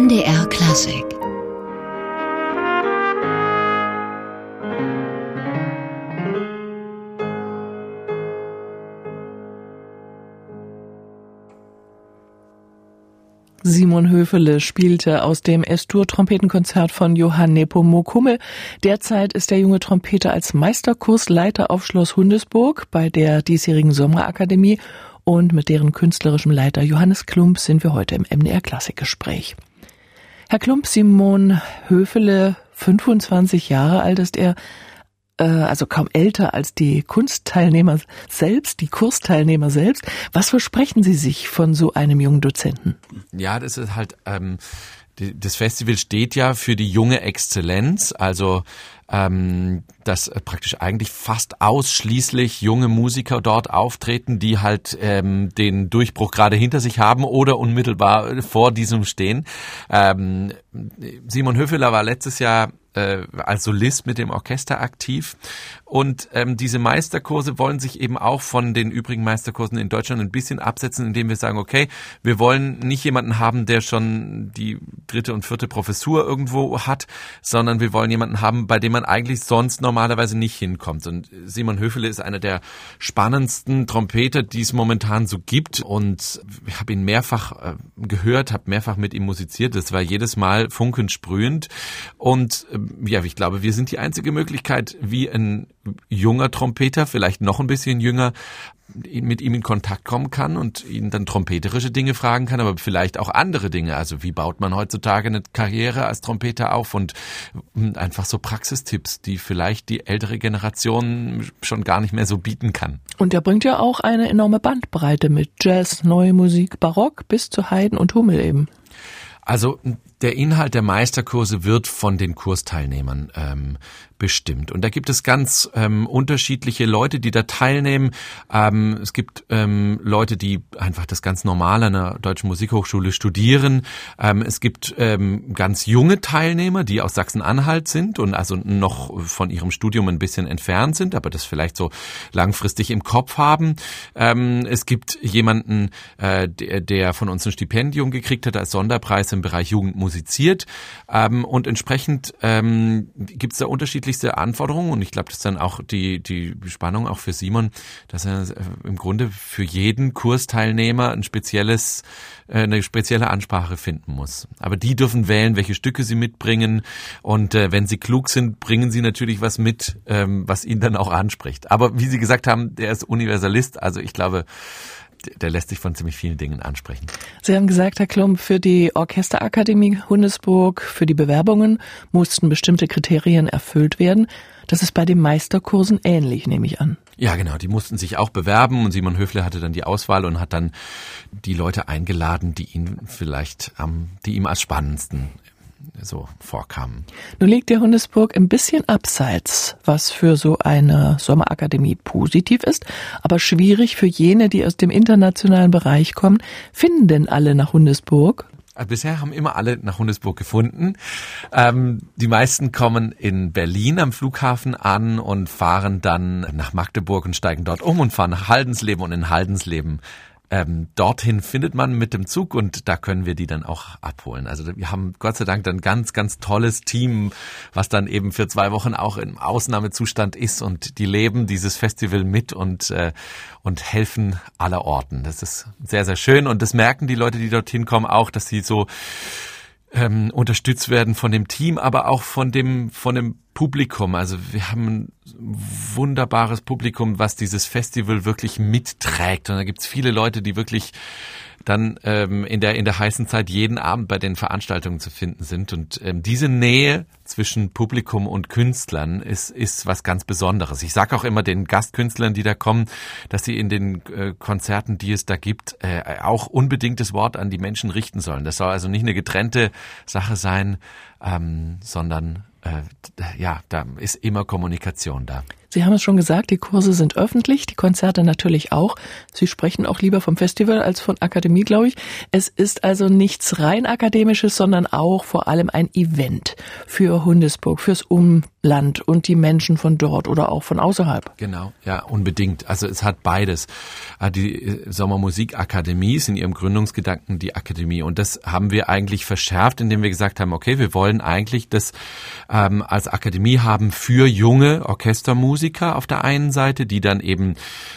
NDR Klassik Simon Höfele spielte aus dem S-Dur-Trompetenkonzert von Johann Nepomuk Hummel. Derzeit ist der junge Trompeter als Meisterkursleiter auf Schloss Hundesburg bei der diesjährigen Sommerakademie und mit deren künstlerischem Leiter Johannes Klump sind wir heute im MDR Klassikgespräch. Herr Klump, Simon Höfele, 25 Jahre alt ist er, äh, also kaum älter als die Kunstteilnehmer selbst, die Kursteilnehmer selbst. Was versprechen Sie sich von so einem jungen Dozenten? Ja, das ist halt, ähm, das Festival steht ja für die junge Exzellenz, also ähm, dass praktisch eigentlich fast ausschließlich junge Musiker dort auftreten, die halt ähm, den Durchbruch gerade hinter sich haben oder unmittelbar vor diesem stehen. Ähm, Simon Höfeler war letztes Jahr äh, als Solist mit dem Orchester aktiv. Und ähm, diese Meisterkurse wollen sich eben auch von den übrigen Meisterkursen in Deutschland ein bisschen absetzen, indem wir sagen, okay, wir wollen nicht jemanden haben, der schon die dritte und vierte Professur irgendwo hat, sondern wir wollen jemanden haben, bei dem man eigentlich sonst normalerweise nicht hinkommt. Und Simon Höfele ist einer der spannendsten Trompeter, die es momentan so gibt. Und ich habe ihn mehrfach äh, gehört, habe mehrfach mit ihm musiziert. Das war jedes Mal funkensprühend. Und äh, ja, ich glaube, wir sind die einzige Möglichkeit, wie ein junger Trompeter, vielleicht noch ein bisschen jünger, mit ihm in Kontakt kommen kann und ihn dann trompeterische Dinge fragen kann, aber vielleicht auch andere Dinge. Also wie baut man heutzutage eine Karriere als Trompeter auf und hm, einfach so Praxistipps, die vielleicht die ältere Generation schon gar nicht mehr so bieten kann. Und er bringt ja auch eine enorme Bandbreite mit Jazz, neue Musik, Barock bis zu Haydn und Hummel eben. Also der Inhalt der Meisterkurse wird von den Kursteilnehmern ähm, bestimmt. Und da gibt es ganz ähm, unterschiedliche Leute, die da teilnehmen. Ähm, es gibt ähm, Leute, die einfach das ganz normal an der Deutschen Musikhochschule studieren. Ähm, es gibt ähm, ganz junge Teilnehmer, die aus Sachsen-Anhalt sind und also noch von ihrem Studium ein bisschen entfernt sind, aber das vielleicht so langfristig im Kopf haben. Ähm, es gibt jemanden, äh, der, der von uns ein Stipendium gekriegt hat als Sonderpreis im Bereich Jugendmusik musiziert. Ähm, und entsprechend ähm, gibt es da unterschiedlichste Anforderungen und ich glaube, das ist dann auch die, die Spannung auch für Simon, dass er äh, im Grunde für jeden Kursteilnehmer ein spezielles äh, eine spezielle Ansprache finden muss. Aber die dürfen wählen, welche Stücke sie mitbringen. Und äh, wenn sie klug sind, bringen sie natürlich was mit, ähm, was ihn dann auch anspricht. Aber wie Sie gesagt haben, der ist Universalist. Also ich glaube, der lässt sich von ziemlich vielen Dingen ansprechen. Sie haben gesagt, Herr Klump, für die Orchesterakademie Hundesburg, für die Bewerbungen mussten bestimmte Kriterien erfüllt werden. Das ist bei den Meisterkursen ähnlich, nehme ich an. Ja, genau. Die mussten sich auch bewerben und Simon Höfle hatte dann die Auswahl und hat dann die Leute eingeladen, die ihn vielleicht, ähm, die ihm als spannendsten so vorkamen. Nun liegt der Hundesburg ein bisschen abseits, was für so eine Sommerakademie positiv ist, aber schwierig für jene, die aus dem internationalen Bereich kommen. Finden denn alle nach Hundesburg? Äh, bisher haben immer alle nach Hundesburg gefunden. Ähm, die meisten kommen in Berlin am Flughafen an und fahren dann nach Magdeburg und steigen dort um und fahren nach Haldensleben und in Haldensleben ähm, dorthin findet man mit dem Zug und da können wir die dann auch abholen. Also wir haben Gott sei Dank ein ganz, ganz tolles Team, was dann eben für zwei Wochen auch im Ausnahmezustand ist und die leben dieses Festival mit und, äh, und helfen aller Orten. Das ist sehr, sehr schön und das merken die Leute, die dorthin kommen, auch, dass sie so ähm, unterstützt werden von dem Team, aber auch von dem, von dem Publikum. Also wir haben ein wunderbares Publikum, was dieses Festival wirklich mitträgt. Und da gibt's viele Leute, die wirklich dann ähm, in der in der heißen Zeit jeden Abend bei den Veranstaltungen zu finden sind und ähm, diese Nähe zwischen Publikum und Künstlern ist ist was ganz Besonderes. Ich sage auch immer den Gastkünstlern, die da kommen, dass sie in den äh, Konzerten, die es da gibt, äh, auch unbedingt das Wort an die Menschen richten sollen. Das soll also nicht eine getrennte Sache sein, ähm, sondern äh, ja, da ist immer Kommunikation da. Sie haben es schon gesagt, die Kurse sind öffentlich, die Konzerte natürlich auch. Sie sprechen auch lieber vom Festival als von Akademie, glaube ich. Es ist also nichts rein akademisches, sondern auch vor allem ein Event für Hundesburg, fürs Um Land und die Menschen von dort oder auch von außerhalb. Genau, ja, unbedingt. Also es hat beides. Ah, die äh, Sommermusikakademie ist in ihrem Gründungsgedanken die Akademie und das haben wir eigentlich verschärft, indem wir gesagt haben, okay, wir wollen eigentlich das ähm, als Akademie haben für junge Orchestermusiker auf der einen Seite, die dann eben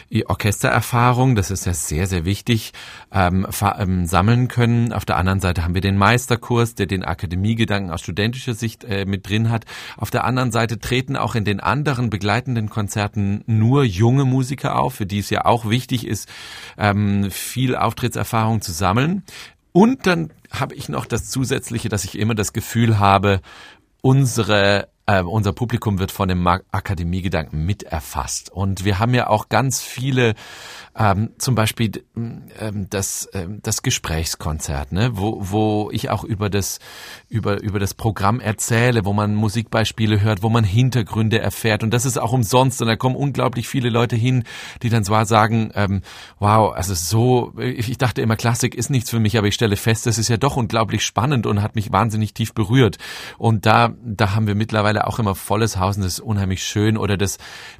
die Orchestererfahrung, das ist ja sehr, sehr wichtig, ähm, ähm, sammeln können. Auf der anderen Seite haben wir den Meisterkurs, der den Akademiegedanken aus studentischer Sicht äh, mit drin hat. Auf der anderen Seite treten auch in den anderen begleitenden Konzerten nur junge Musiker auf, für die es ja auch wichtig ist, ähm, viel Auftrittserfahrung zu sammeln. Und dann habe ich noch das Zusätzliche, dass ich immer das Gefühl habe, unsere äh, unser Publikum wird von dem Akademiegedanken miterfasst. Und wir haben ja auch ganz viele ähm, zum Beispiel ähm, das, ähm, das Gesprächskonzert, ne? wo, wo ich auch über das, über, über das Programm erzähle, wo man Musikbeispiele hört, wo man Hintergründe erfährt. Und das ist auch umsonst. Und da kommen unglaublich viele Leute hin, die dann zwar sagen, ähm, wow, also so, ich dachte immer, Klassik ist nichts für mich, aber ich stelle fest, das ist ja doch unglaublich spannend und hat mich wahnsinnig tief berührt. Und da, da haben wir mittlerweile auch immer volles Haus und das ist unheimlich schön. Oder das,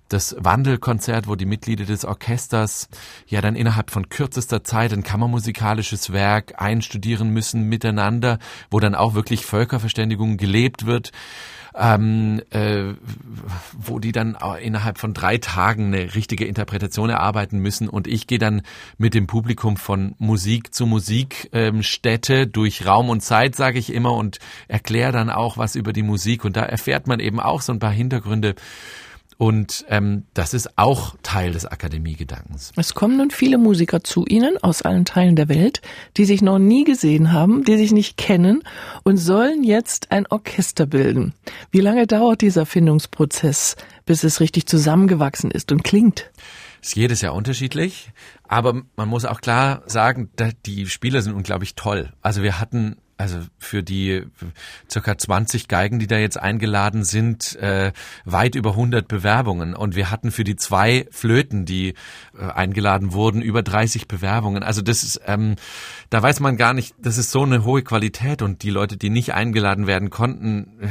das Wandelkonzert, wo die Mitglieder des Orchesters ja dann innerhalb von kürzester Zeit ein kammermusikalisches Werk einstudieren müssen miteinander, wo dann auch wirklich Völkerverständigung gelebt wird. Ähm, äh, wo die dann innerhalb von drei Tagen eine richtige Interpretation erarbeiten müssen. Und ich gehe dann mit dem Publikum von Musik zu Musikstätte ähm, durch Raum und Zeit, sage ich immer, und erkläre dann auch was über die Musik. Und da erfährt man eben auch so ein paar Hintergründe und ähm, das ist auch Teil des Akademiegedankens. Es kommen nun viele Musiker zu Ihnen aus allen Teilen der Welt, die sich noch nie gesehen haben, die sich nicht kennen und sollen jetzt ein Orchester bilden. Wie lange dauert dieser Findungsprozess, bis es richtig zusammengewachsen ist und klingt? Ist jedes Jahr unterschiedlich, aber man muss auch klar sagen, die Spieler sind unglaublich toll. Also wir hatten also für die circa 20 Geigen, die da jetzt eingeladen sind, äh, weit über 100 Bewerbungen. Und wir hatten für die zwei Flöten, die äh, eingeladen wurden, über 30 Bewerbungen. Also das ist, ähm, da weiß man gar nicht, das ist so eine hohe Qualität. Und die Leute, die nicht eingeladen werden konnten, äh,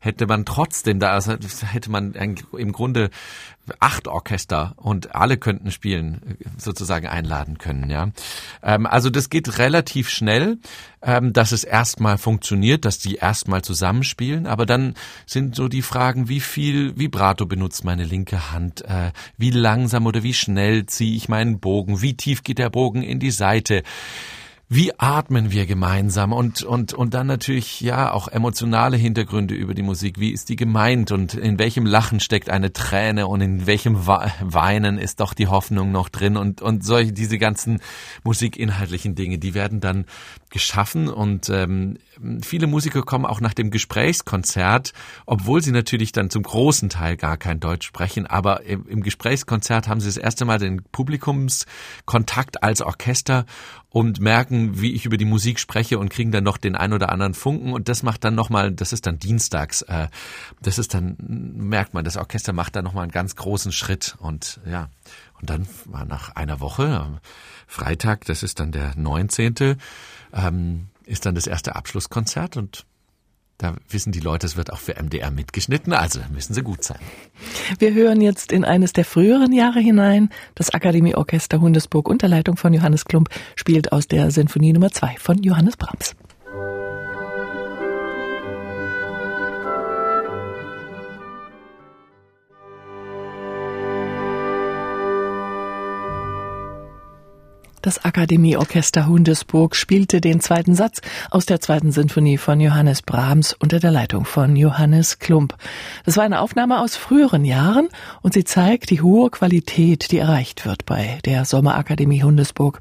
hätte man trotzdem da, also hätte man im Grunde acht Orchester und alle könnten spielen, sozusagen einladen können, ja. Ähm, also das geht relativ schnell, ähm, dass es erstmal funktioniert, dass die erstmal zusammenspielen, aber dann sind so die Fragen, wie viel Vibrato benutzt meine linke Hand, äh, wie langsam oder wie schnell ziehe ich meinen Bogen, wie tief geht der Bogen in die Seite wie atmen wir gemeinsam? Und, und, und dann natürlich, ja, auch emotionale Hintergründe über die Musik. Wie ist die gemeint? Und in welchem Lachen steckt eine Träne? Und in welchem Weinen ist doch die Hoffnung noch drin? Und, und solche, diese ganzen musikinhaltlichen Dinge, die werden dann geschaffen. Und ähm, viele Musiker kommen auch nach dem Gesprächskonzert, obwohl sie natürlich dann zum großen Teil gar kein Deutsch sprechen, aber im, Gesprächskonzert haben sie das erste Mal den Publikumskontakt als Orchester und merken, wie ich über die Musik spreche und kriegen dann noch den ein oder anderen Funken und das macht dann nochmal, das ist dann dienstags, äh, das ist dann, merkt man, das Orchester macht dann nochmal einen ganz großen Schritt und ja, und dann war nach einer Woche, Freitag, das ist dann der 19., ähm, ist dann das erste Abschlusskonzert und da wissen die Leute, es wird auch für MDR mitgeschnitten, also müssen sie gut sein. Wir hören jetzt in eines der früheren Jahre hinein. Das Akademieorchester Hundesburg unter Leitung von Johannes Klump spielt aus der Sinfonie Nummer 2 von Johannes Brahms. Das Akademieorchester Hundesburg spielte den zweiten Satz aus der zweiten Sinfonie von Johannes Brahms unter der Leitung von Johannes Klump. Das war eine Aufnahme aus früheren Jahren und sie zeigt die hohe Qualität, die erreicht wird bei der Sommerakademie Hundesburg.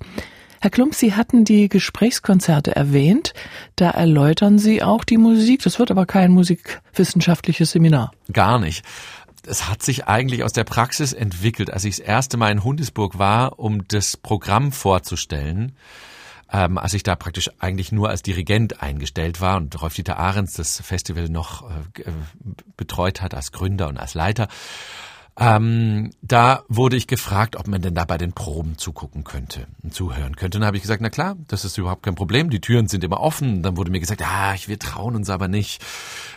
Herr Klump, Sie hatten die Gesprächskonzerte erwähnt. Da erläutern Sie auch die Musik. Das wird aber kein musikwissenschaftliches Seminar. Gar nicht es hat sich eigentlich aus der Praxis entwickelt, als ich das erste Mal in Hundesburg war, um das Programm vorzustellen. Ähm, als ich da praktisch eigentlich nur als Dirigent eingestellt war und Rolf-Dieter Ahrens das Festival noch äh, betreut hat als Gründer und als Leiter. Ähm, da wurde ich gefragt, ob man denn da bei den Proben zugucken könnte und zuhören könnte. Und dann habe ich gesagt, na klar, das ist überhaupt kein Problem. Die Türen sind immer offen. Dann wurde mir gesagt, ah, wir trauen uns aber nicht.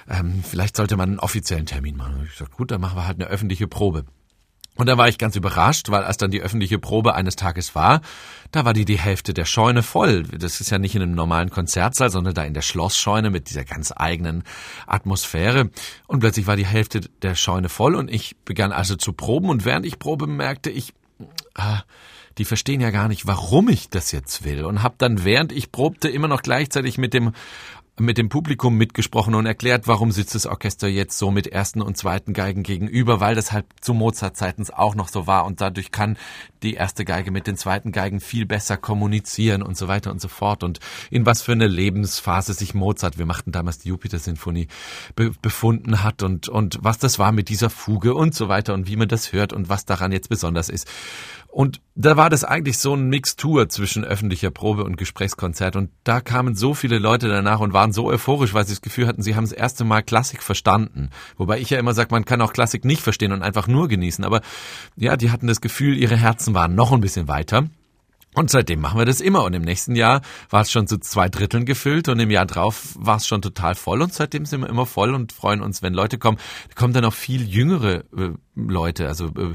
Ähm, vielleicht sollte man einen offiziellen Termin machen. Und ich gesagt, gut, dann machen wir halt eine öffentliche Probe. Und da war ich ganz überrascht, weil als dann die öffentliche Probe eines Tages war, da war die die Hälfte der Scheune voll. Das ist ja nicht in einem normalen Konzertsaal, sondern da in der Schlossscheune mit dieser ganz eigenen Atmosphäre. Und plötzlich war die Hälfte der Scheune voll und ich begann also zu proben und während ich probe merkte ich, ah, die verstehen ja gar nicht, warum ich das jetzt will und habe dann während ich probte immer noch gleichzeitig mit dem mit dem Publikum mitgesprochen und erklärt, warum sitzt das Orchester jetzt so mit ersten und zweiten Geigen gegenüber, weil das halt zu Mozart-Zeitens auch noch so war und dadurch kann die erste Geige mit den zweiten Geigen viel besser kommunizieren und so weiter und so fort und in was für eine Lebensphase sich Mozart, wir machten damals die Jupiter-Sinfonie, be befunden hat und, und was das war mit dieser Fuge und so weiter und wie man das hört und was daran jetzt besonders ist. Und da war das eigentlich so ein Mixtur zwischen öffentlicher Probe und Gesprächskonzert. Und da kamen so viele Leute danach und waren so euphorisch, weil sie das Gefühl hatten, sie haben das erste Mal Klassik verstanden. Wobei ich ja immer sage, man kann auch Klassik nicht verstehen und einfach nur genießen. Aber ja, die hatten das Gefühl, ihre Herzen waren noch ein bisschen weiter. Und seitdem machen wir das immer. Und im nächsten Jahr war es schon zu zwei Dritteln gefüllt und im Jahr drauf war es schon total voll. Und seitdem sind wir immer voll und freuen uns, wenn Leute kommen. Da kommen dann auch viel jüngere äh, Leute, also äh,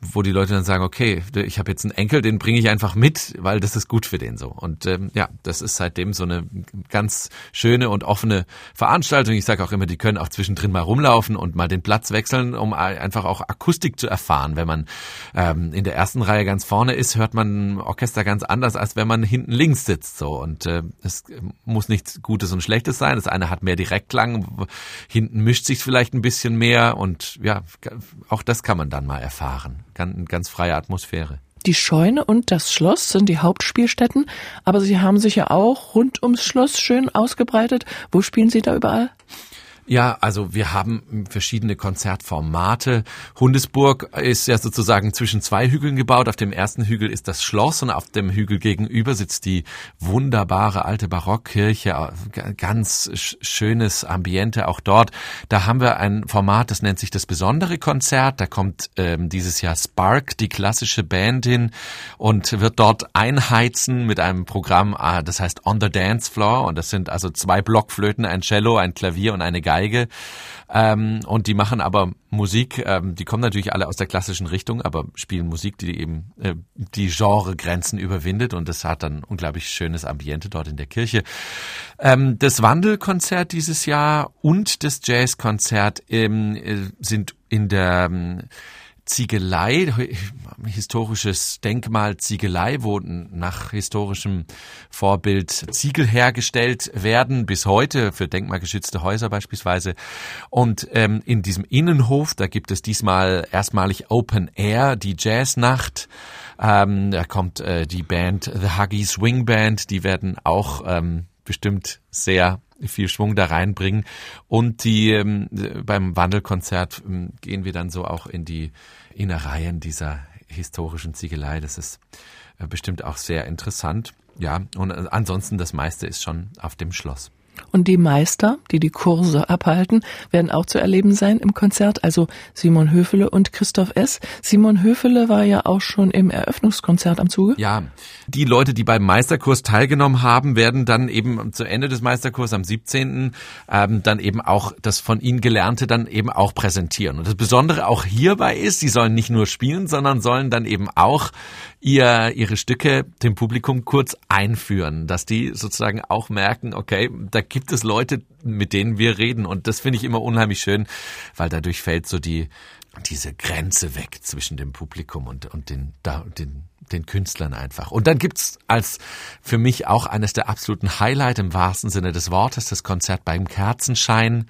wo die Leute dann sagen, okay, ich habe jetzt einen Enkel, den bringe ich einfach mit, weil das ist gut für den so. Und ähm, ja, das ist seitdem so eine ganz schöne und offene Veranstaltung. Ich sage auch immer, die können auch zwischendrin mal rumlaufen und mal den Platz wechseln, um einfach auch Akustik zu erfahren. Wenn man ähm, in der ersten Reihe ganz vorne ist, hört man Orchester ganz anders, als wenn man hinten links sitzt. So und äh, es muss nichts Gutes und Schlechtes sein. Das eine hat mehr Direktklang, hinten mischt sich vielleicht ein bisschen mehr und ja, auch das kann man dann mal erfahren fahren. Ganz, ganz freie Atmosphäre. Die Scheune und das Schloss sind die Hauptspielstätten, aber Sie haben sich ja auch rund ums Schloss schön ausgebreitet. Wo spielen Sie da überall? Ja, also wir haben verschiedene Konzertformate. Hundesburg ist ja sozusagen zwischen zwei Hügeln gebaut. Auf dem ersten Hügel ist das Schloss und auf dem Hügel gegenüber sitzt die wunderbare alte Barockkirche. Ganz schönes Ambiente auch dort. Da haben wir ein Format, das nennt sich das besondere Konzert. Da kommt ähm, dieses Jahr Spark, die klassische Band hin und wird dort einheizen mit einem Programm, äh, das heißt On the Dance Floor. Und das sind also zwei Blockflöten, ein Cello, ein Klavier und eine Geige. Geige. Ähm, und die machen aber Musik, ähm, die kommen natürlich alle aus der klassischen Richtung, aber spielen Musik, die eben äh, die Genregrenzen überwindet und das hat dann unglaublich schönes Ambiente dort in der Kirche. Ähm, das Wandelkonzert dieses Jahr und das Jazzkonzert ähm, äh, sind in der ähm, Ziegelei, historisches Denkmal Ziegelei, wo nach historischem Vorbild Ziegel hergestellt werden, bis heute für denkmalgeschützte Häuser beispielsweise. Und ähm, in diesem Innenhof, da gibt es diesmal erstmalig Open Air, die Jazznacht. Ähm, da kommt äh, die Band The Huggy Swing Band, die werden auch ähm, bestimmt sehr viel Schwung da reinbringen. Und die ähm, beim Wandelkonzert ähm, gehen wir dann so auch in die Innereien dieser historischen Ziegelei. Das ist äh, bestimmt auch sehr interessant. Ja, und äh, ansonsten das meiste ist schon auf dem Schloss. Und die Meister, die die Kurse abhalten, werden auch zu erleben sein im Konzert, also Simon Höfele und Christoph S. Simon Höfele war ja auch schon im Eröffnungskonzert am Zuge. Ja, die Leute, die beim Meisterkurs teilgenommen haben, werden dann eben zu Ende des Meisterkurs am 17. Ähm, dann eben auch das von ihnen Gelernte dann eben auch präsentieren. Und das Besondere auch hierbei ist, sie sollen nicht nur spielen, sondern sollen dann eben auch ihr, ihre Stücke dem Publikum kurz einführen, dass die sozusagen auch merken, okay, da gibt es Leute, mit denen wir reden. Und das finde ich immer unheimlich schön, weil dadurch fällt so die, diese Grenze weg zwischen dem Publikum und, und den, da, den, den Künstlern einfach. Und dann gibt's als für mich auch eines der absoluten Highlight im wahrsten Sinne des Wortes das Konzert beim Kerzenschein,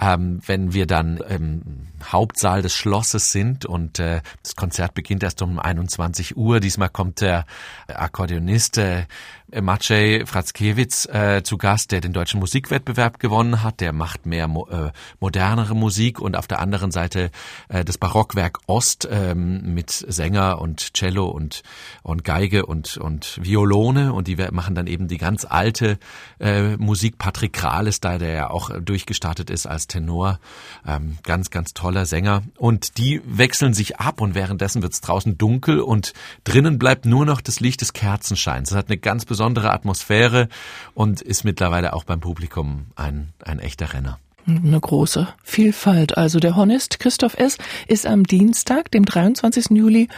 ähm, wenn wir dann im Hauptsaal des Schlosses sind und äh, das Konzert beginnt erst um 21 Uhr. Diesmal kommt der Akkordeonist äh, Maciej Fratzkiewicz äh, zu Gast, der den deutschen Musikwettbewerb gewonnen hat. Der macht mehr mo äh, modernere Musik und auf der anderen Seite äh, das Barockwerk Ost ähm, mit Sänger und Cello und und Geige und und Violone und die machen dann eben die ganz alte äh, Musik. Patrick Krales, da der ja auch durchgestartet ist als Tenor, ähm, ganz ganz toller Sänger und die wechseln sich ab und währenddessen wird's draußen dunkel und drinnen bleibt nur noch das Licht des Kerzenscheins. Das hat eine ganz besondere Atmosphäre und ist mittlerweile auch beim Publikum ein, ein echter Renner eine große Vielfalt. Also der Hornist Christoph S. ist am Dienstag, dem 23. Juli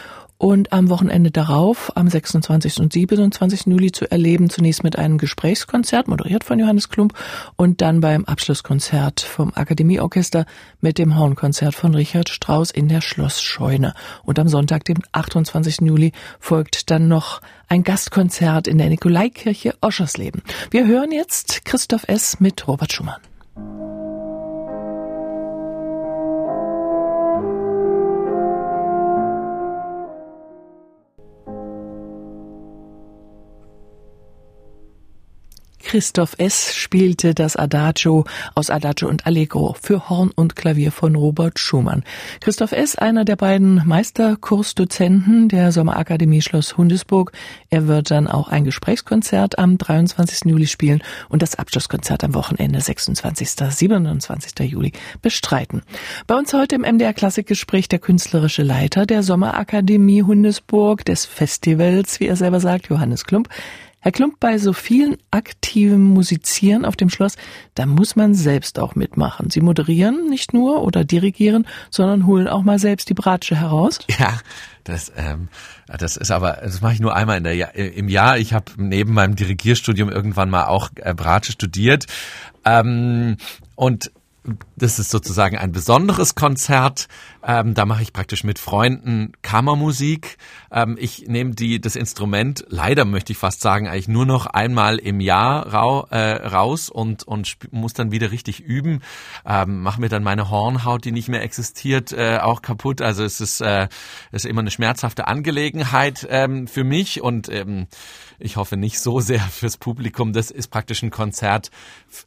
und am Wochenende darauf, am 26. und 27. Juli zu erleben, zunächst mit einem Gesprächskonzert, moderiert von Johannes Klump, und dann beim Abschlusskonzert vom Akademieorchester mit dem Hornkonzert von Richard Strauss in der Schlossscheune. Und am Sonntag, dem 28. Juli, folgt dann noch ein Gastkonzert in der Nikolaikirche Oschersleben. Wir hören jetzt Christoph S. mit Robert Schumann. Christoph S. spielte das Adagio aus Adagio und Allegro für Horn und Klavier von Robert Schumann. Christoph S., einer der beiden Meisterkursdozenten der Sommerakademie Schloss Hundesburg. Er wird dann auch ein Gesprächskonzert am 23. Juli spielen und das Abschlusskonzert am Wochenende 26. 27. Juli bestreiten. Bei uns heute im MDR Klassikgespräch der künstlerische Leiter der Sommerakademie Hundesburg des Festivals, wie er selber sagt, Johannes Klump. Herr Klump, bei so vielen aktiven Musizieren auf dem Schloss, da muss man selbst auch mitmachen. Sie moderieren nicht nur oder dirigieren, sondern holen auch mal selbst die Bratsche heraus. Ja, das, ähm, das ist aber, das mache ich nur einmal in der, im Jahr. Ich habe neben meinem Dirigierstudium irgendwann mal auch äh, Bratsche studiert. Ähm, und das ist sozusagen ein besonderes Konzert. Ähm, da mache ich praktisch mit Freunden Kammermusik. Ähm, ich nehme die das Instrument, leider möchte ich fast sagen, eigentlich nur noch einmal im Jahr rau, äh, raus und und muss dann wieder richtig üben. Ähm, mache mir dann meine Hornhaut, die nicht mehr existiert, äh, auch kaputt. Also es ist äh, es ist immer eine schmerzhafte Angelegenheit ähm, für mich und ähm, ich hoffe nicht so sehr fürs Publikum. Das ist praktisch ein Konzert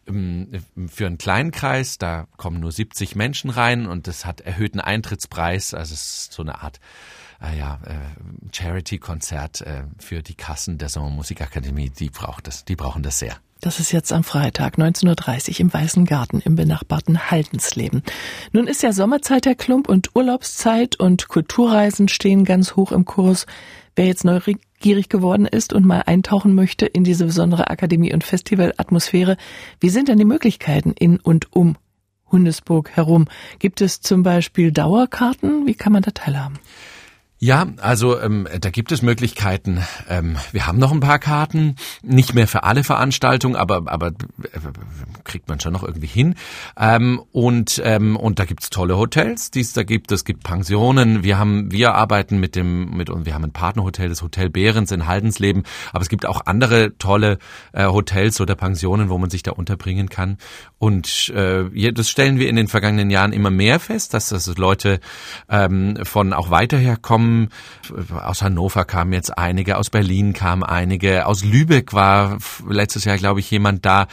ähm, für einen kleinen Kreis. Da kommen nur 70 Menschen rein und das hat erhöhten Eintrittspreis. Also es ist so eine Art äh, ja, äh, Charity-Konzert äh, für die Kassen der Sommermusikakademie. Die braucht das, die brauchen das sehr. Das ist jetzt am Freitag 19.30 Uhr im Weißen Garten im benachbarten Haldensleben. Nun ist ja Sommerzeit der Klump und Urlaubszeit und Kulturreisen stehen ganz hoch im Kurs. Wer jetzt neugierig geworden ist und mal eintauchen möchte in diese besondere Akademie- und Festivalatmosphäre, wie sind denn die Möglichkeiten in und um Hundesburg herum? Gibt es zum Beispiel Dauerkarten? Wie kann man da teilhaben? Ja, also ähm, da gibt es Möglichkeiten. Ähm, wir haben noch ein paar Karten, nicht mehr für alle Veranstaltungen, aber aber äh, kriegt man schon noch irgendwie hin. Ähm, und ähm, und da gibt's tolle Hotels, die es da gibt. Es gibt Pensionen. Wir haben wir arbeiten mit dem mit und wir haben ein Partnerhotel, das Hotel Behrens in Haldensleben. Aber es gibt auch andere tolle äh, Hotels oder Pensionen, wo man sich da unterbringen kann. Und äh, das stellen wir in den vergangenen Jahren immer mehr fest, dass das Leute ähm, von auch weiterher kommen aus Hannover kamen jetzt einige, aus Berlin kamen einige, aus Lübeck war letztes Jahr, glaube ich, jemand da,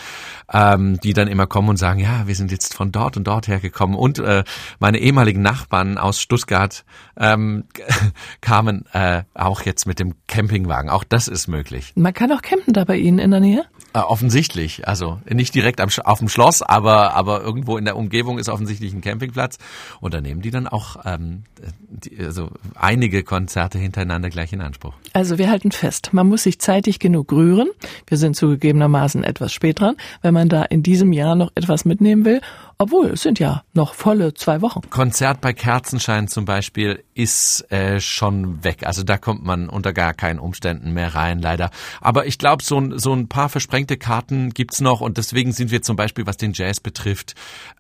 ähm, die dann immer kommen und sagen, ja, wir sind jetzt von dort und dort hergekommen. Und äh, meine ehemaligen Nachbarn aus Stuttgart ähm, kamen äh, auch jetzt mit dem Campingwagen. Auch das ist möglich. Man kann auch campen da bei Ihnen in der Nähe? Äh, offensichtlich, also nicht direkt am, auf dem Schloss, aber aber irgendwo in der Umgebung ist offensichtlich ein Campingplatz und da nehmen die dann auch ähm, die, also einige Konzerte hintereinander gleich in Anspruch. Also wir halten fest, man muss sich zeitig genug rühren. Wir sind zugegebenermaßen etwas spät dran, wenn man da in diesem Jahr noch etwas mitnehmen will obwohl, es sind ja noch volle zwei Wochen. Konzert bei Kerzenschein zum Beispiel ist äh, schon weg. Also da kommt man unter gar keinen Umständen mehr rein, leider. Aber ich glaube, so, so ein paar versprengte Karten gibt's noch und deswegen sind wir zum Beispiel, was den Jazz betrifft,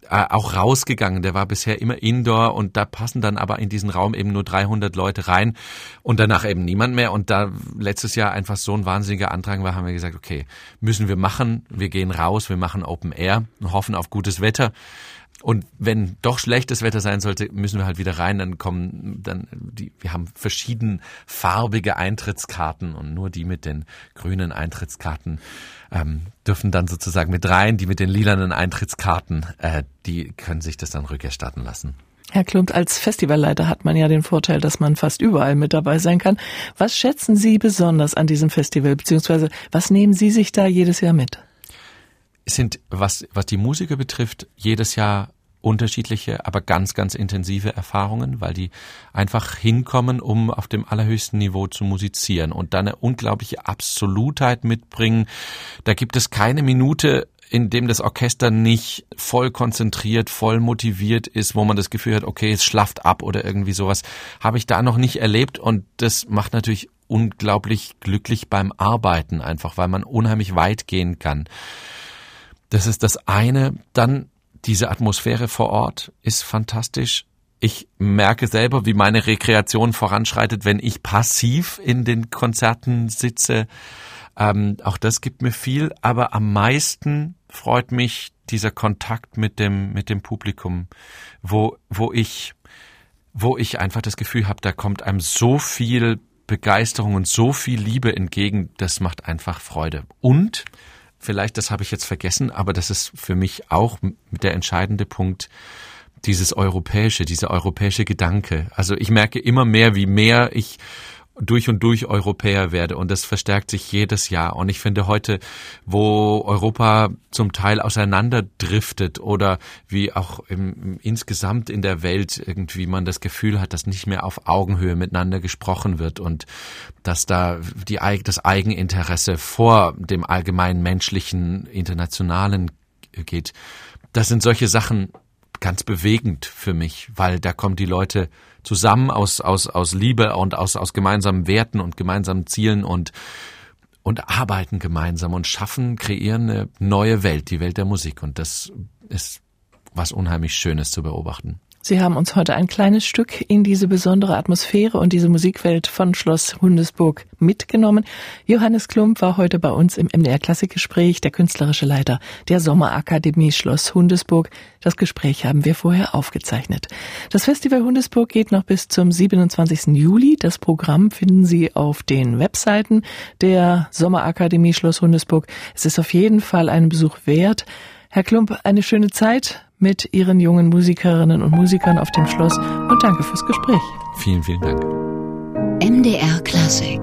äh, auch rausgegangen. Der war bisher immer Indoor und da passen dann aber in diesen Raum eben nur 300 Leute rein und danach eben niemand mehr. Und da letztes Jahr einfach so ein wahnsinniger Antrag war, haben wir gesagt, okay, müssen wir machen. Wir gehen raus, wir machen Open Air und hoffen auf gutes Wetter. Und wenn doch schlechtes Wetter sein sollte, müssen wir halt wieder rein. Dann kommen dann die. Wir haben verschiedenfarbige Eintrittskarten und nur die mit den grünen Eintrittskarten ähm, dürfen dann sozusagen mit rein. Die mit den lilanen Eintrittskarten, äh, die können sich das dann rückerstatten lassen. Herr Klump, als Festivalleiter hat man ja den Vorteil, dass man fast überall mit dabei sein kann. Was schätzen Sie besonders an diesem Festival, beziehungsweise was nehmen Sie sich da jedes Jahr mit? Sind, was, was die Musiker betrifft, jedes Jahr unterschiedliche, aber ganz, ganz intensive Erfahrungen, weil die einfach hinkommen, um auf dem allerhöchsten Niveau zu musizieren und dann eine unglaubliche Absolutheit mitbringen. Da gibt es keine Minute, in dem das Orchester nicht voll konzentriert, voll motiviert ist, wo man das Gefühl hat, okay, es schlafft ab oder irgendwie sowas, habe ich da noch nicht erlebt und das macht natürlich unglaublich glücklich beim Arbeiten einfach, weil man unheimlich weit gehen kann. Das ist das eine. Dann diese Atmosphäre vor Ort ist fantastisch. Ich merke selber, wie meine Rekreation voranschreitet, wenn ich passiv in den Konzerten sitze. Ähm, auch das gibt mir viel, aber am meisten freut mich dieser Kontakt mit dem mit dem Publikum, wo wo ich wo ich einfach das Gefühl habe, da kommt einem so viel Begeisterung und so viel Liebe entgegen, das macht einfach Freude. Und vielleicht, das habe ich jetzt vergessen, aber das ist für mich auch der entscheidende Punkt, dieses europäische, dieser europäische Gedanke. Also ich merke immer mehr, wie mehr ich durch und durch Europäer werde und das verstärkt sich jedes Jahr. Und ich finde heute, wo Europa zum Teil auseinanderdriftet oder wie auch im, insgesamt in der Welt irgendwie man das Gefühl hat, dass nicht mehr auf Augenhöhe miteinander gesprochen wird und dass da die, das Eigeninteresse vor dem allgemeinen menschlichen, internationalen geht. Das sind solche Sachen, ganz bewegend für mich, weil da kommen die Leute zusammen aus, aus, aus Liebe und aus, aus gemeinsamen Werten und gemeinsamen Zielen und, und arbeiten gemeinsam und schaffen, kreieren eine neue Welt, die Welt der Musik. Und das ist was unheimlich Schönes zu beobachten. Sie haben uns heute ein kleines Stück in diese besondere Atmosphäre und diese Musikwelt von Schloss Hundesburg mitgenommen. Johannes Klump war heute bei uns im MDR Klassikgespräch, der künstlerische Leiter der Sommerakademie Schloss Hundesburg. Das Gespräch haben wir vorher aufgezeichnet. Das Festival Hundesburg geht noch bis zum 27. Juli. Das Programm finden Sie auf den Webseiten der Sommerakademie Schloss Hundesburg. Es ist auf jeden Fall einen Besuch wert. Herr Klump, eine schöne Zeit mit Ihren jungen Musikerinnen und Musikern auf dem Schloss und danke fürs Gespräch. Vielen, vielen Dank. MDR Klassik